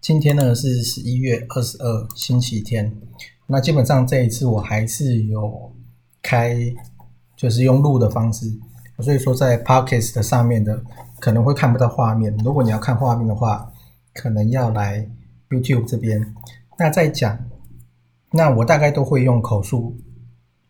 今天呢是十一月二十二星期天，那基本上这一次我还是有开，就是用录的方式，所以说在 Podcast 上面的可能会看不到画面。如果你要看画面的话，可能要来 YouTube 这边。那在讲，那我大概都会用口述、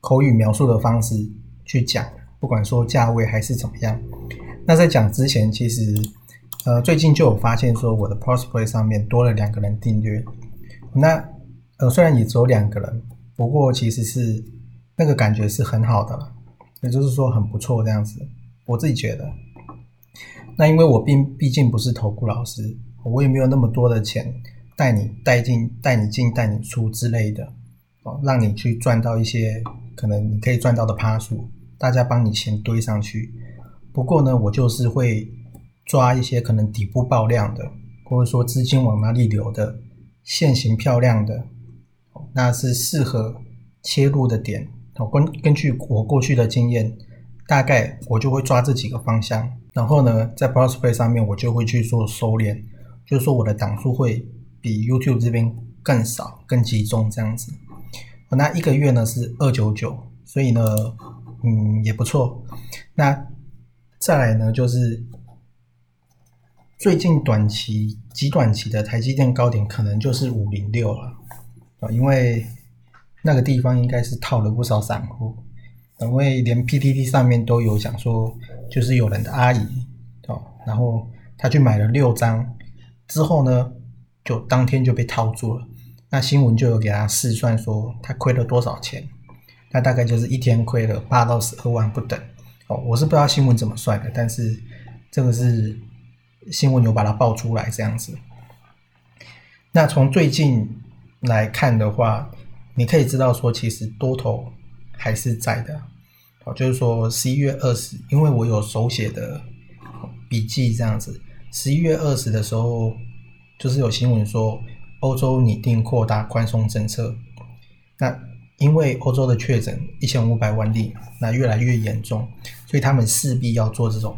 口语描述的方式去讲，不管说价位还是怎么样。那在讲之前，其实。呃，最近就有发现说，我的 Prospect 上面多了两个人订阅。那呃，虽然也只有两个人，不过其实是那个感觉是很好的了，也就是说很不错这样子。我自己觉得。那因为我并毕竟不是投顾老师，我也没有那么多的钱带你带进、带你进、带你出之类的哦，让你去赚到一些可能你可以赚到的趴数，大家帮你钱堆上去。不过呢，我就是会。抓一些可能底部爆量的，或者说资金往哪里流的，现形漂亮的，那是适合切入的点。哦，根根据我过去的经验，大概我就会抓这几个方向。然后呢，在 Prospect 上面我就会去做收敛，就是说我的档数会比 YouTube 这边更少、更集中这样子。那一个月呢是二九九，所以呢，嗯，也不错。那再来呢就是。最近短期极短期的台积电高点可能就是五零六了啊，因为那个地方应该是套了不少散户，因为连 PTT 上面都有讲说，就是有人的阿姨哦，然后他去买了六张，之后呢就当天就被套住了，那新闻就有给他试算说他亏了多少钱，那大概就是一天亏了八到十二万不等哦，我是不知道新闻怎么算的，但是这个是。新闻有把它爆出来这样子，那从最近来看的话，你可以知道说，其实多头还是在的。哦，就是说十一月二十，因为我有手写的笔记这样子，十一月二十的时候，就是有新闻说欧洲拟定扩大宽松政策。那因为欧洲的确诊一千五百万例，那越来越严重，所以他们势必要做这种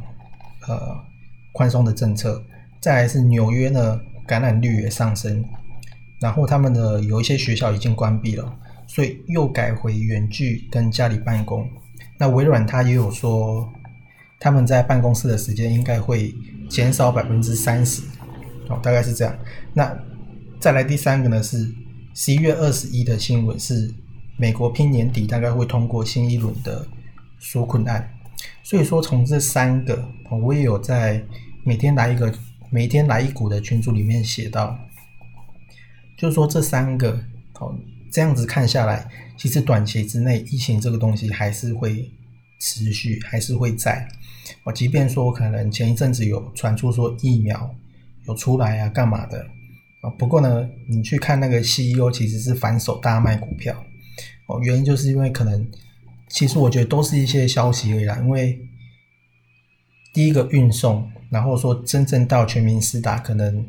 呃。宽松的政策，再来是纽约呢，感染率也上升，然后他们的有一些学校已经关闭了，所以又改回远距跟家里办公。那微软它也有说，他们在办公室的时间应该会减少百分之三十，哦，大概是这样。那再来第三个呢是十一月二十一的新闻是，美国拼年底大概会通过新一轮的纾困案。所以说，从这三个，我也有在每天来一个、每天来一股的群组里面写到，就是说这三个，哦，这样子看下来，其实短期之内疫情这个东西还是会持续，还是会在。哦，即便说可能前一阵子有传出说疫苗有出来啊，干嘛的啊？不过呢，你去看那个 CEO 其实是反手大卖股票，哦，原因就是因为可能。其实我觉得都是一些消息而已啦，因为第一个运送，然后说真正到全民施打，可能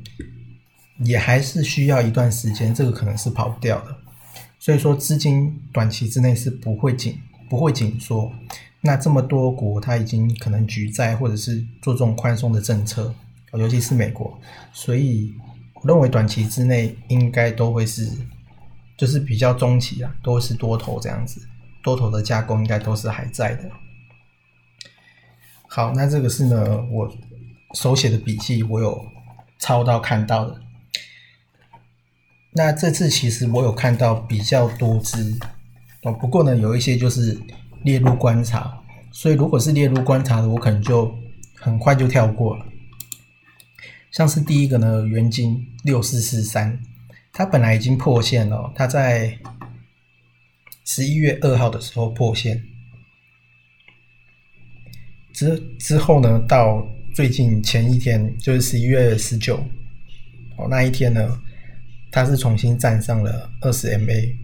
也还是需要一段时间，这个可能是跑不掉的。所以说资金短期之内是不会紧，不会紧缩。那这么多国，它已经可能举债或者是做这种宽松的政策，尤其是美国，所以我认为短期之内应该都会是，就是比较中期啊，都是多头这样子。多头的加工应该都是还在的。好，那这个是呢，我手写的笔记，我有抄到看到的。那这次其实我有看到比较多只哦。不过呢，有一些就是列入观察，所以如果是列入观察的，我可能就很快就跳过了。像是第一个呢，元金六四四三，它本来已经破线了，它在十一月二号的时候破线，之之后呢，到最近前一天，就是十一月十九，哦那一天呢，它是重新站上了二十 MA，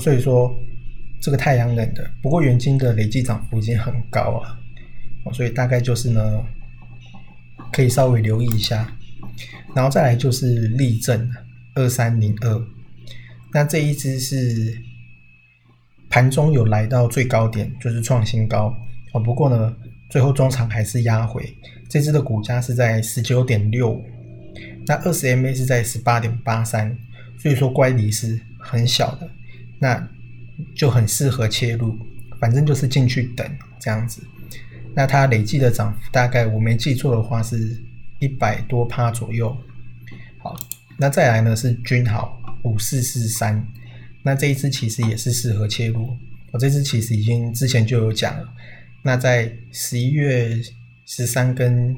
所以说这个太阳能的，不过元金的累计涨幅已经很高了，所以大概就是呢。可以稍微留意一下，然后再来就是立正二三零二，那这一只是盘中有来到最高点，就是创新高哦。不过呢，最后中场还是压回，这只的股价是在十九点六，那二十 MA 是在十八点八三，所以说乖离是很小的，那就很适合切入，反正就是进去等这样子。那它累计的涨幅大概我没记错的话是一百多趴左右。好，那再来呢是君豪五四四三，那这一支其实也是适合切入。我这支其实已经之前就有讲了。那在十一月十三跟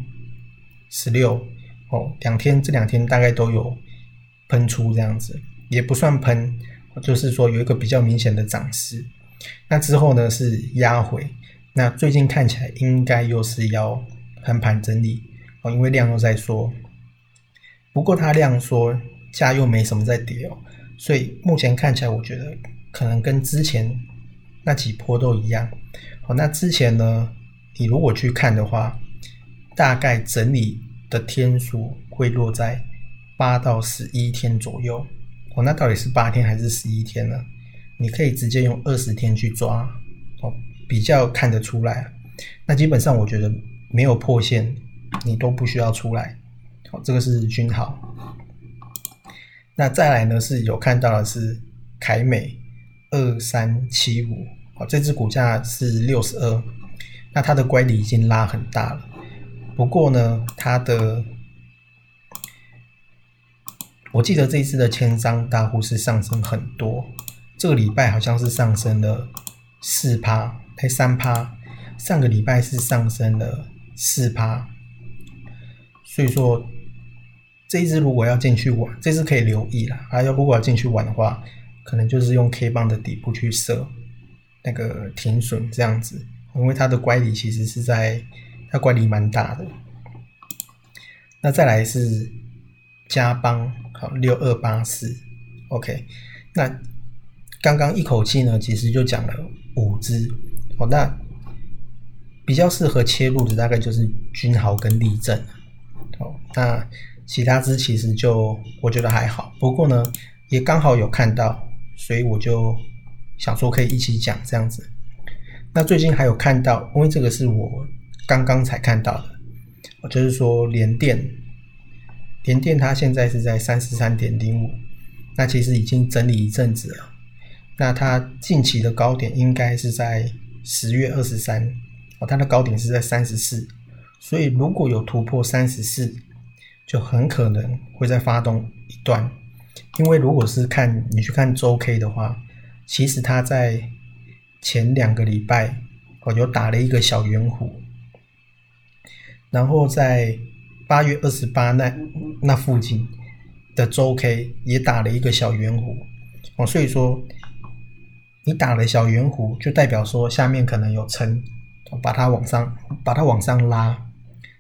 十六哦两天这两天大概都有喷出这样子，也不算喷，就是说有一个比较明显的涨势。那之后呢是压回。那最近看起来应该又是要横盘整理哦，因为量又在缩。不过它量缩，价又没什么在跌哦，所以目前看起来，我觉得可能跟之前那几波都一样。好，那之前呢，你如果去看的话，大概整理的天数会落在八到十一天左右。哦，那到底是八天还是十一天呢？你可以直接用二十天去抓哦。比较看得出来，那基本上我觉得没有破线，你都不需要出来。好，这个是均号。那再来呢是有看到的是凯美二三七五，好，这只股价是六十二，那它的乖离已经拉很大了。不过呢，它的我记得这一次的千张大户是上升很多，这个礼拜好像是上升了四趴。才三趴，上个礼拜是上升了四趴，所以说这一只如果要进去玩，这只可以留意了。啊，要如果要进去玩的话，可能就是用 K 棒的底部去设那个停损这样子，因为它的乖离其实是在它乖离蛮大的。那再来是加邦，好六二八四，OK。那刚刚一口气呢，其实就讲了五只。哦，那比较适合切入的大概就是君豪跟立正。哦，那其他支其实就我觉得还好，不过呢也刚好有看到，所以我就想说可以一起讲这样子。那最近还有看到，因为这个是我刚刚才看到的，我就是说联电，联电它现在是在三十三点零五，那其实已经整理一阵子了。那它近期的高点应该是在。十月二十三，哦，它的高点是在三十四，所以如果有突破三十四，就很可能会再发动一段。因为如果是看你去看周 K 的话，其实它在前两个礼拜哦有打了一个小圆弧，然后在八月二十八那那附近的周 K 也打了一个小圆弧，哦，所以说。你打了小圆弧，就代表说下面可能有撑，把它往上，把它往上拉，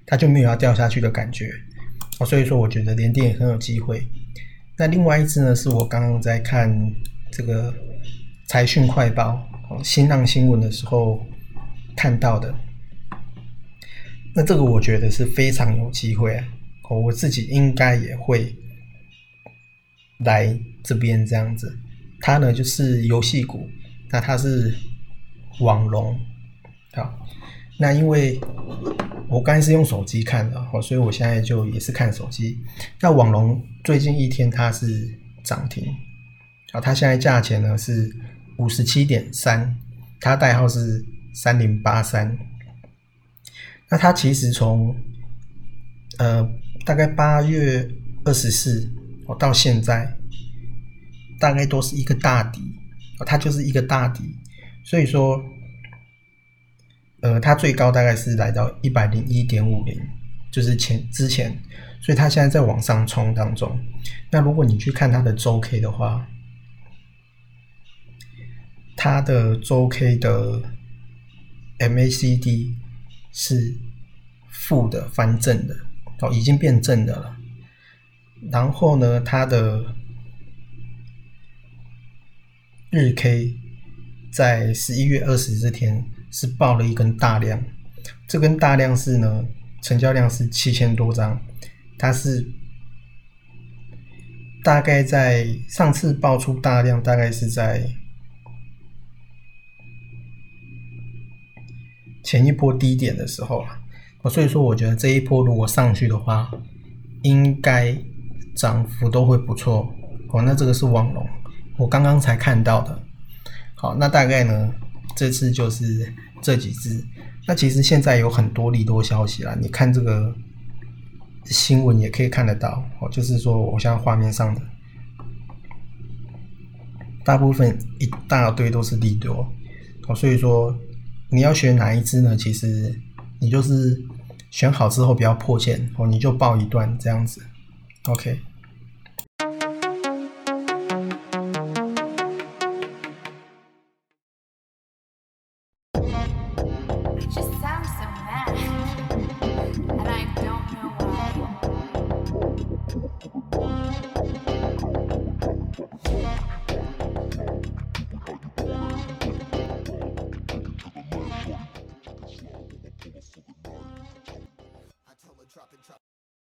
它就没有要掉下去的感觉。哦，所以说我觉得连电也很有机会。那另外一只呢，是我刚刚在看这个财讯快报、哦新浪新闻的时候看到的。那这个我觉得是非常有机会，哦，我自己应该也会来这边这样子。它呢就是游戏股，那它是网龙，好，那因为我刚才是用手机看的，哦，所以我现在就也是看手机。那网龙最近一天它是涨停，啊，它现在价钱呢是五十七点三，它代号是三零八三。那它其实从呃大概八月二十四哦到现在。大概都是一个大底它就是一个大底，所以说，呃，它最高大概是来到一百零一点五零，就是前之前，所以它现在在往上冲当中。那如果你去看它的周 K 的话，它的周 K 的 MACD 是负的翻正的哦，已经变正的了。然后呢，它的日 K 在十一月二十这天是爆了一根大量，这根大量是呢，成交量是七千多张，它是大概在上次爆出大量，大概是在前一波低点的时候啊，所以说我觉得这一波如果上去的话，应该涨幅都会不错哦。那这个是网龙。我刚刚才看到的，好，那大概呢，这次就是这几只。那其实现在有很多利多消息啦，你看这个新闻也可以看得到，哦，就是说我现在画面上的大部分一大堆都是利多，哦，所以说你要选哪一只呢？其实你就是选好之后不要破线，哦，你就报一段这样子，OK。